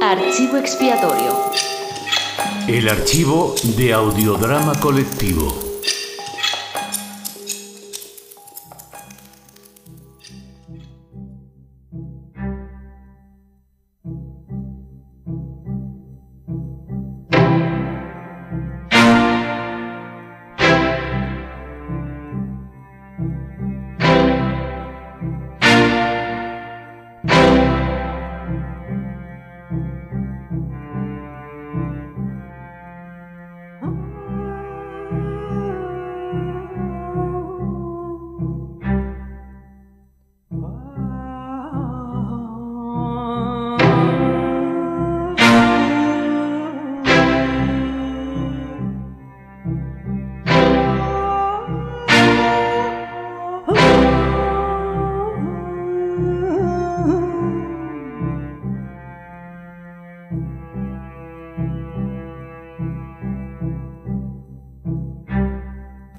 Archivo expiatorio. El archivo de audiodrama colectivo.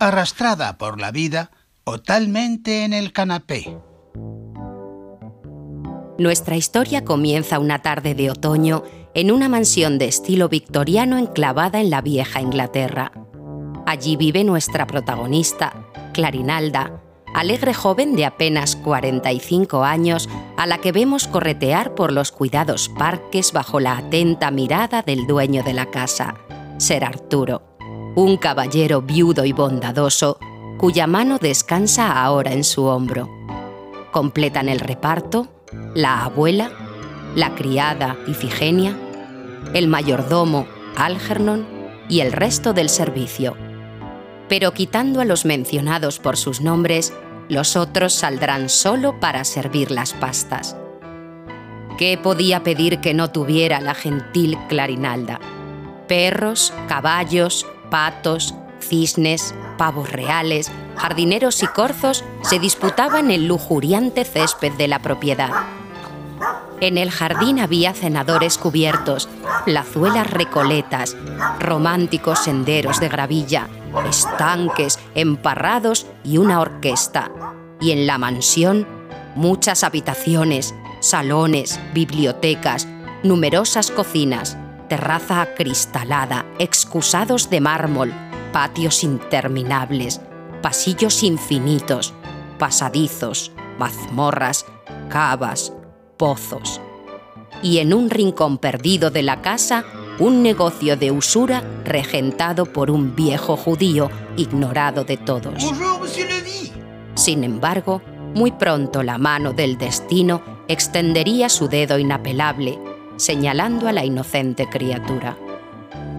Arrastrada por la vida totalmente en el canapé. Nuestra historia comienza una tarde de otoño en una mansión de estilo victoriano enclavada en la vieja Inglaterra. Allí vive nuestra protagonista, Clarinalda, alegre joven de apenas 45 años a la que vemos corretear por los cuidados parques bajo la atenta mirada del dueño de la casa, Ser Arturo un caballero viudo y bondadoso, cuya mano descansa ahora en su hombro. Completan el reparto la abuela, la criada Ifigenia, el mayordomo Algernon y el resto del servicio. Pero quitando a los mencionados por sus nombres, los otros saldrán solo para servir las pastas. ¿Qué podía pedir que no tuviera la gentil Clarinalda? Perros, caballos, patos, cisnes, pavos reales, jardineros y corzos se disputaban el lujuriante césped de la propiedad. En el jardín había cenadores cubiertos, plazuelas recoletas, románticos senderos de gravilla, estanques emparrados y una orquesta. Y en la mansión, muchas habitaciones, salones, bibliotecas, numerosas cocinas, terraza acristalada, excusados de mármol, patios interminables, pasillos infinitos, pasadizos, mazmorras, cavas, pozos. Y en un rincón perdido de la casa, un negocio de usura regentado por un viejo judío ignorado de todos. Sin embargo, muy pronto la mano del destino extendería su dedo inapelable señalando a la inocente criatura.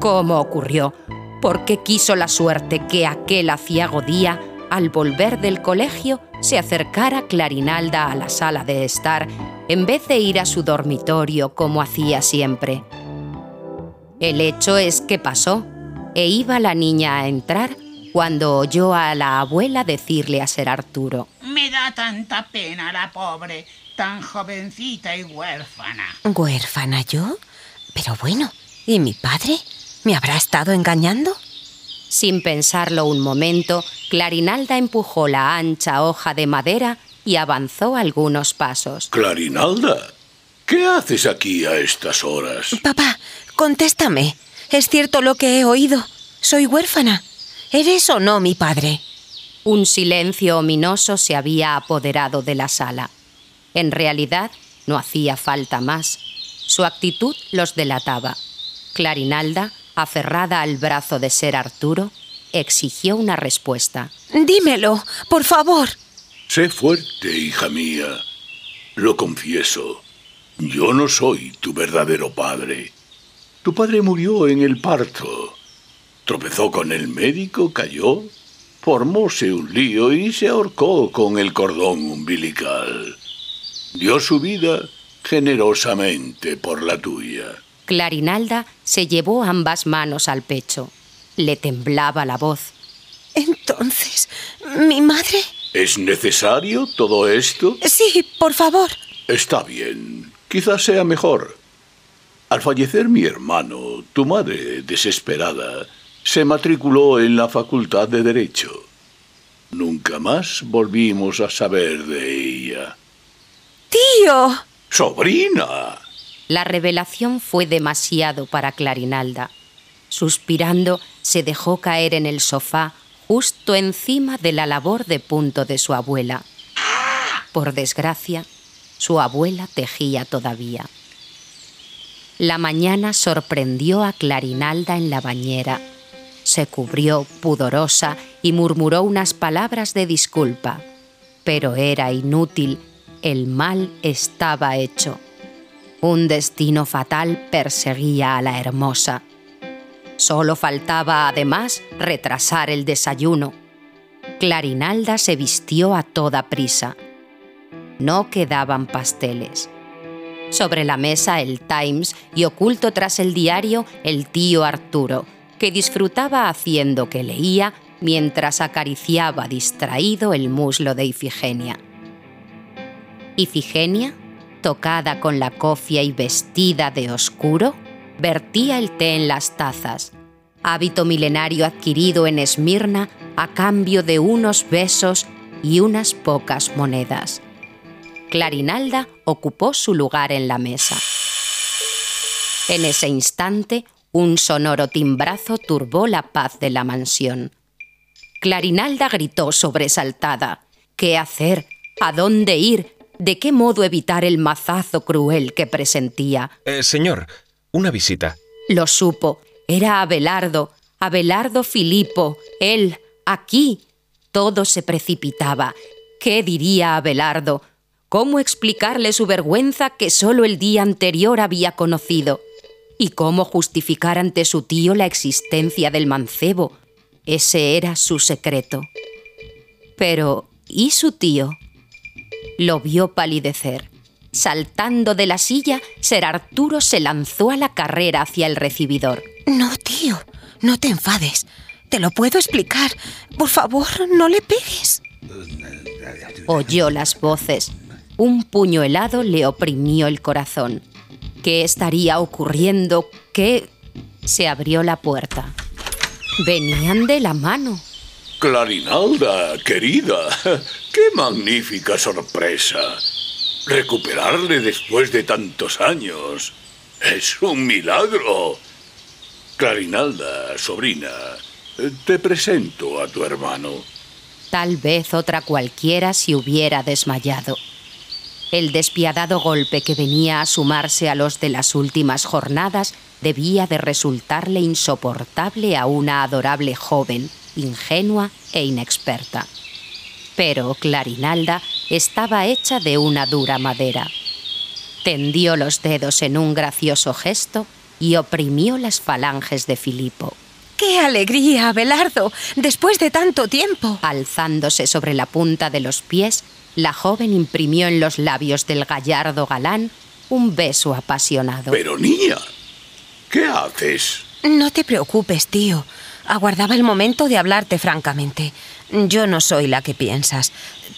¿Cómo ocurrió? ¿Por qué quiso la suerte que aquel aciago día, al volver del colegio, se acercara Clarinalda a la sala de estar en vez de ir a su dormitorio como hacía siempre? El hecho es que pasó, e iba la niña a entrar cuando oyó a la abuela decirle a Ser Arturo. Me da tanta pena la pobre tan jovencita y huérfana. ¿Huérfana yo? Pero bueno, ¿y mi padre? ¿Me habrá estado engañando? Sin pensarlo un momento, Clarinalda empujó la ancha hoja de madera y avanzó algunos pasos. Clarinalda, ¿qué haces aquí a estas horas? Papá, contéstame. ¿Es cierto lo que he oído? Soy huérfana. ¿Eres o no mi padre? Un silencio ominoso se había apoderado de la sala. En realidad, no hacía falta más. Su actitud los delataba. Clarinalda, aferrada al brazo de ser Arturo, exigió una respuesta. Dímelo, por favor. Sé fuerte, hija mía. Lo confieso. Yo no soy tu verdadero padre. Tu padre murió en el parto. Tropezó con el médico, cayó, formóse un lío y se ahorcó con el cordón umbilical dio su vida generosamente por la tuya. Clarinalda se llevó ambas manos al pecho. Le temblaba la voz. Entonces, ¿mi madre? ¿Es necesario todo esto? Sí, por favor. Está bien. Quizás sea mejor. Al fallecer mi hermano, tu madre, desesperada, se matriculó en la Facultad de Derecho. Nunca más volvimos a saber de ella. ¡Tío! ¡Sobrina! La revelación fue demasiado para Clarinalda. Suspirando, se dejó caer en el sofá justo encima de la labor de punto de su abuela. Por desgracia, su abuela tejía todavía. La mañana sorprendió a Clarinalda en la bañera. Se cubrió pudorosa y murmuró unas palabras de disculpa. Pero era inútil, el mal estaba hecho. Un destino fatal perseguía a la hermosa. Solo faltaba además retrasar el desayuno. Clarinalda se vistió a toda prisa. No quedaban pasteles. Sobre la mesa el Times y oculto tras el diario el tío Arturo, que disfrutaba haciendo que leía mientras acariciaba distraído el muslo de Ifigenia. Ifigenia, tocada con la cofia y vestida de oscuro, vertía el té en las tazas, hábito milenario adquirido en Esmirna a cambio de unos besos y unas pocas monedas. Clarinalda ocupó su lugar en la mesa. En ese instante, un sonoro timbrazo turbó la paz de la mansión. Clarinalda gritó sobresaltada. ¿Qué hacer? ¿A dónde ir? ¿De qué modo evitar el mazazo cruel que presentía? Eh, señor, una visita. Lo supo. Era Abelardo, Abelardo Filipo, él, aquí. Todo se precipitaba. ¿Qué diría Abelardo? ¿Cómo explicarle su vergüenza que solo el día anterior había conocido? ¿Y cómo justificar ante su tío la existencia del mancebo? Ese era su secreto. Pero, ¿y su tío? Lo vio palidecer. Saltando de la silla, Ser Arturo se lanzó a la carrera hacia el recibidor. No, tío, no te enfades. Te lo puedo explicar. Por favor, no le pegues. Oyó las voces. Un puño helado le oprimió el corazón. ¿Qué estaría ocurriendo? ¿Qué? Se abrió la puerta. Venían de la mano. Clarinalda, querida, qué magnífica sorpresa. Recuperarle después de tantos años. Es un milagro. Clarinalda, sobrina, te presento a tu hermano. Tal vez otra cualquiera se hubiera desmayado. El despiadado golpe que venía a sumarse a los de las últimas jornadas debía de resultarle insoportable a una adorable joven, ingenua e inexperta. Pero Clarinalda estaba hecha de una dura madera. Tendió los dedos en un gracioso gesto y oprimió las falanges de Filipo. ¡Qué alegría, Abelardo! Después de tanto tiempo. Alzándose sobre la punta de los pies, la joven imprimió en los labios del gallardo galán un beso apasionado. Pero niña, ¿qué haces? No te preocupes, tío. Aguardaba el momento de hablarte francamente. Yo no soy la que piensas.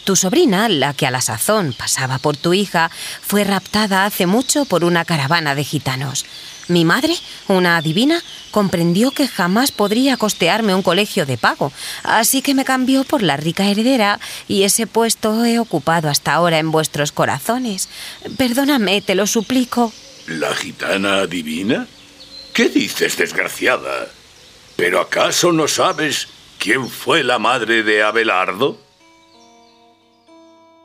Tu sobrina, la que a la sazón pasaba por tu hija, fue raptada hace mucho por una caravana de gitanos. Mi madre, una adivina, comprendió que jamás podría costearme un colegio de pago, así que me cambió por la rica heredera y ese puesto he ocupado hasta ahora en vuestros corazones. Perdóname, te lo suplico. ¿La gitana adivina? ¿Qué dices, desgraciada? ¿Pero acaso no sabes quién fue la madre de Abelardo?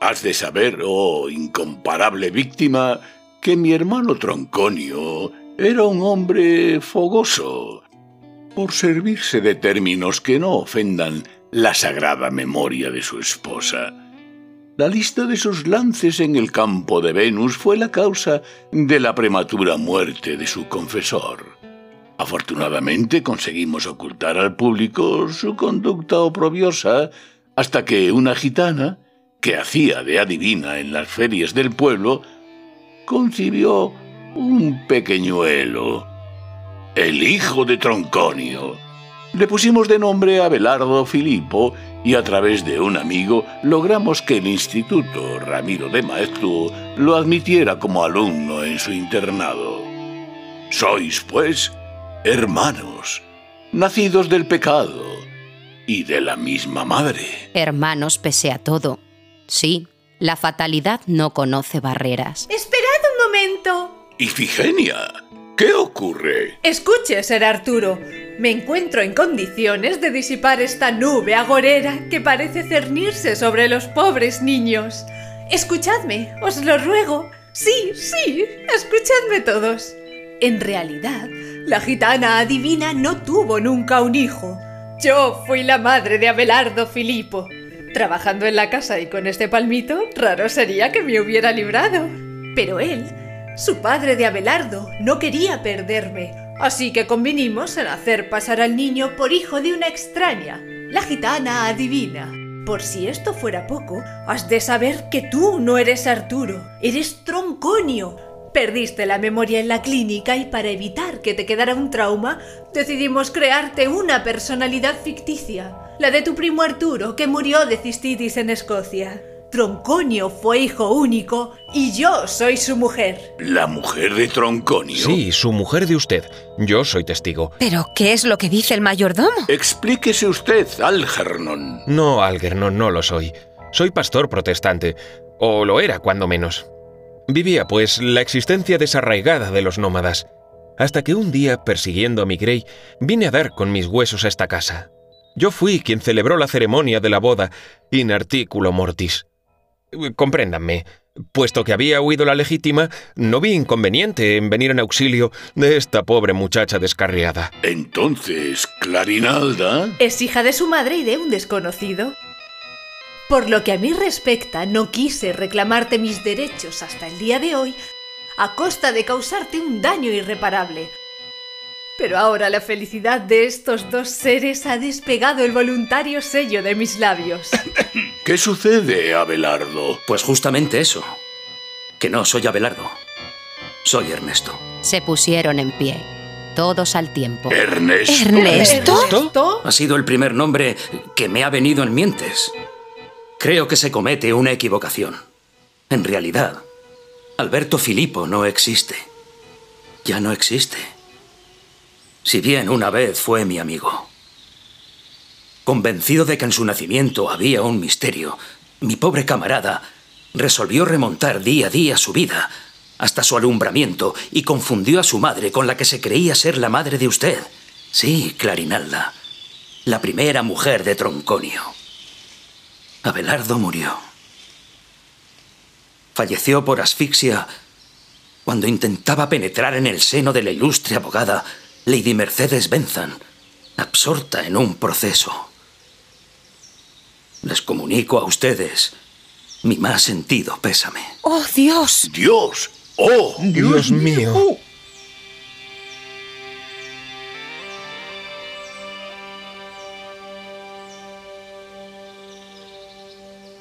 Has de saber, oh incomparable víctima, que mi hermano Tronconio era un hombre fogoso, por servirse de términos que no ofendan la sagrada memoria de su esposa. La lista de sus lances en el campo de Venus fue la causa de la prematura muerte de su confesor. Afortunadamente conseguimos ocultar al público su conducta oprobiosa hasta que una gitana, que hacía de adivina en las ferias del pueblo, concibió un pequeñuelo, el hijo de Tronconio. Le pusimos de nombre Abelardo Filipo y a través de un amigo logramos que el Instituto Ramiro de Maeztu lo admitiera como alumno en su internado. Sois, pues, hermanos, nacidos del pecado y de la misma madre. Hermanos pese a todo. Sí, la fatalidad no conoce barreras. Esperad un momento. Ifigenia, ¿qué ocurre? Escuche, Ser Arturo. Me encuentro en condiciones de disipar esta nube agorera que parece cernirse sobre los pobres niños. Escuchadme, os lo ruego. Sí, sí, escuchadme todos. En realidad, la gitana adivina no tuvo nunca un hijo. Yo fui la madre de Abelardo Filipo. Trabajando en la casa y con este palmito, raro sería que me hubiera librado. Pero él, su padre de Abelardo, no quería perderme, así que convinimos en hacer pasar al niño por hijo de una extraña, la gitana adivina. Por si esto fuera poco, has de saber que tú no eres Arturo, eres Tronconio. Perdiste la memoria en la clínica y para evitar que te quedara un trauma, decidimos crearte una personalidad ficticia, la de tu primo Arturo, que murió de cistitis en Escocia. Tronconio fue hijo único y yo soy su mujer. ¿La mujer de Tronconio? Sí, su mujer de usted. Yo soy testigo. ¿Pero qué es lo que dice el mayordomo? Explíquese usted, Algernon. No, Algernon, no lo soy. Soy pastor protestante. O lo era, cuando menos. Vivía, pues, la existencia desarraigada de los nómadas. Hasta que un día, persiguiendo a mi Grey, vine a dar con mis huesos a esta casa. Yo fui quien celebró la ceremonia de la boda, in articulo mortis. Compréndanme, puesto que había huido la legítima, no vi inconveniente en venir en auxilio de esta pobre muchacha descarriada. Entonces, Clarinalda... Es hija de su madre y de un desconocido. Por lo que a mí respecta, no quise reclamarte mis derechos hasta el día de hoy a costa de causarte un daño irreparable. Pero ahora la felicidad de estos dos seres ha despegado el voluntario sello de mis labios. ¿Qué sucede, Abelardo? Pues justamente eso. Que no soy Abelardo. Soy Ernesto. Se pusieron en pie, todos al tiempo. ¿Ernesto? ¿Ernesto? Ha sido el primer nombre que me ha venido en mientes. Creo que se comete una equivocación. En realidad, Alberto Filipo no existe. Ya no existe. Si bien una vez fue mi amigo. Convencido de que en su nacimiento había un misterio, mi pobre camarada resolvió remontar día a día su vida hasta su alumbramiento y confundió a su madre con la que se creía ser la madre de usted. Sí, Clarinalda, la primera mujer de Tronconio. Abelardo murió. Falleció por asfixia cuando intentaba penetrar en el seno de la ilustre abogada Lady Mercedes Benzan, absorta en un proceso. Les comunico a ustedes mi más sentido pésame. ¡Oh, Dios! ¡Dios! ¡Oh! Dios mío.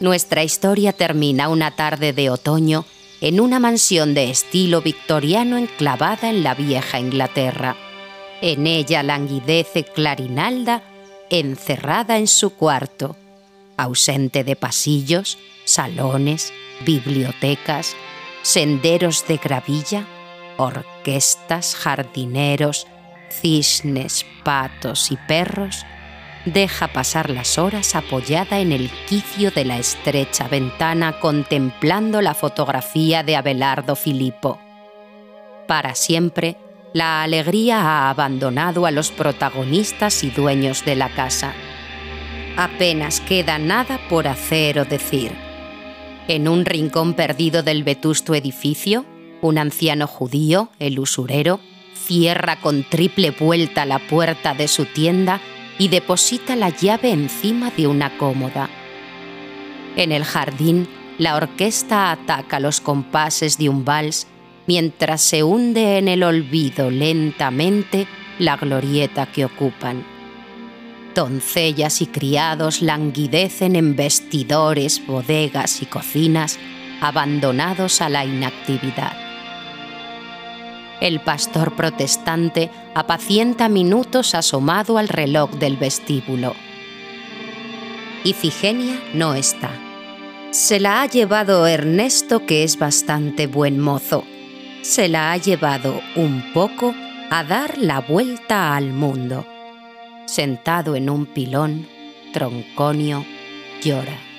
Nuestra historia termina una tarde de otoño en una mansión de estilo victoriano enclavada en la vieja Inglaterra. En ella languidece Clarinalda, encerrada en su cuarto, ausente de pasillos, salones, bibliotecas, senderos de gravilla, orquestas, jardineros, cisnes, patos y perros, deja pasar las horas apoyada en el quicio de la estrecha ventana contemplando la fotografía de Abelardo Filipo. Para siempre, la alegría ha abandonado a los protagonistas y dueños de la casa. Apenas queda nada por hacer o decir. En un rincón perdido del vetusto edificio, un anciano judío, el usurero, cierra con triple vuelta la puerta de su tienda y deposita la llave encima de una cómoda. En el jardín, la orquesta ataca los compases de un vals mientras se hunde en el olvido lentamente la glorieta que ocupan. Doncellas y criados languidecen en vestidores, bodegas y cocinas, abandonados a la inactividad. El pastor protestante apacienta minutos asomado al reloj del vestíbulo. Ifigenia no está. Se la ha llevado Ernesto, que es bastante buen mozo. Se la ha llevado un poco a dar la vuelta al mundo. Sentado en un pilón, Tronconio llora.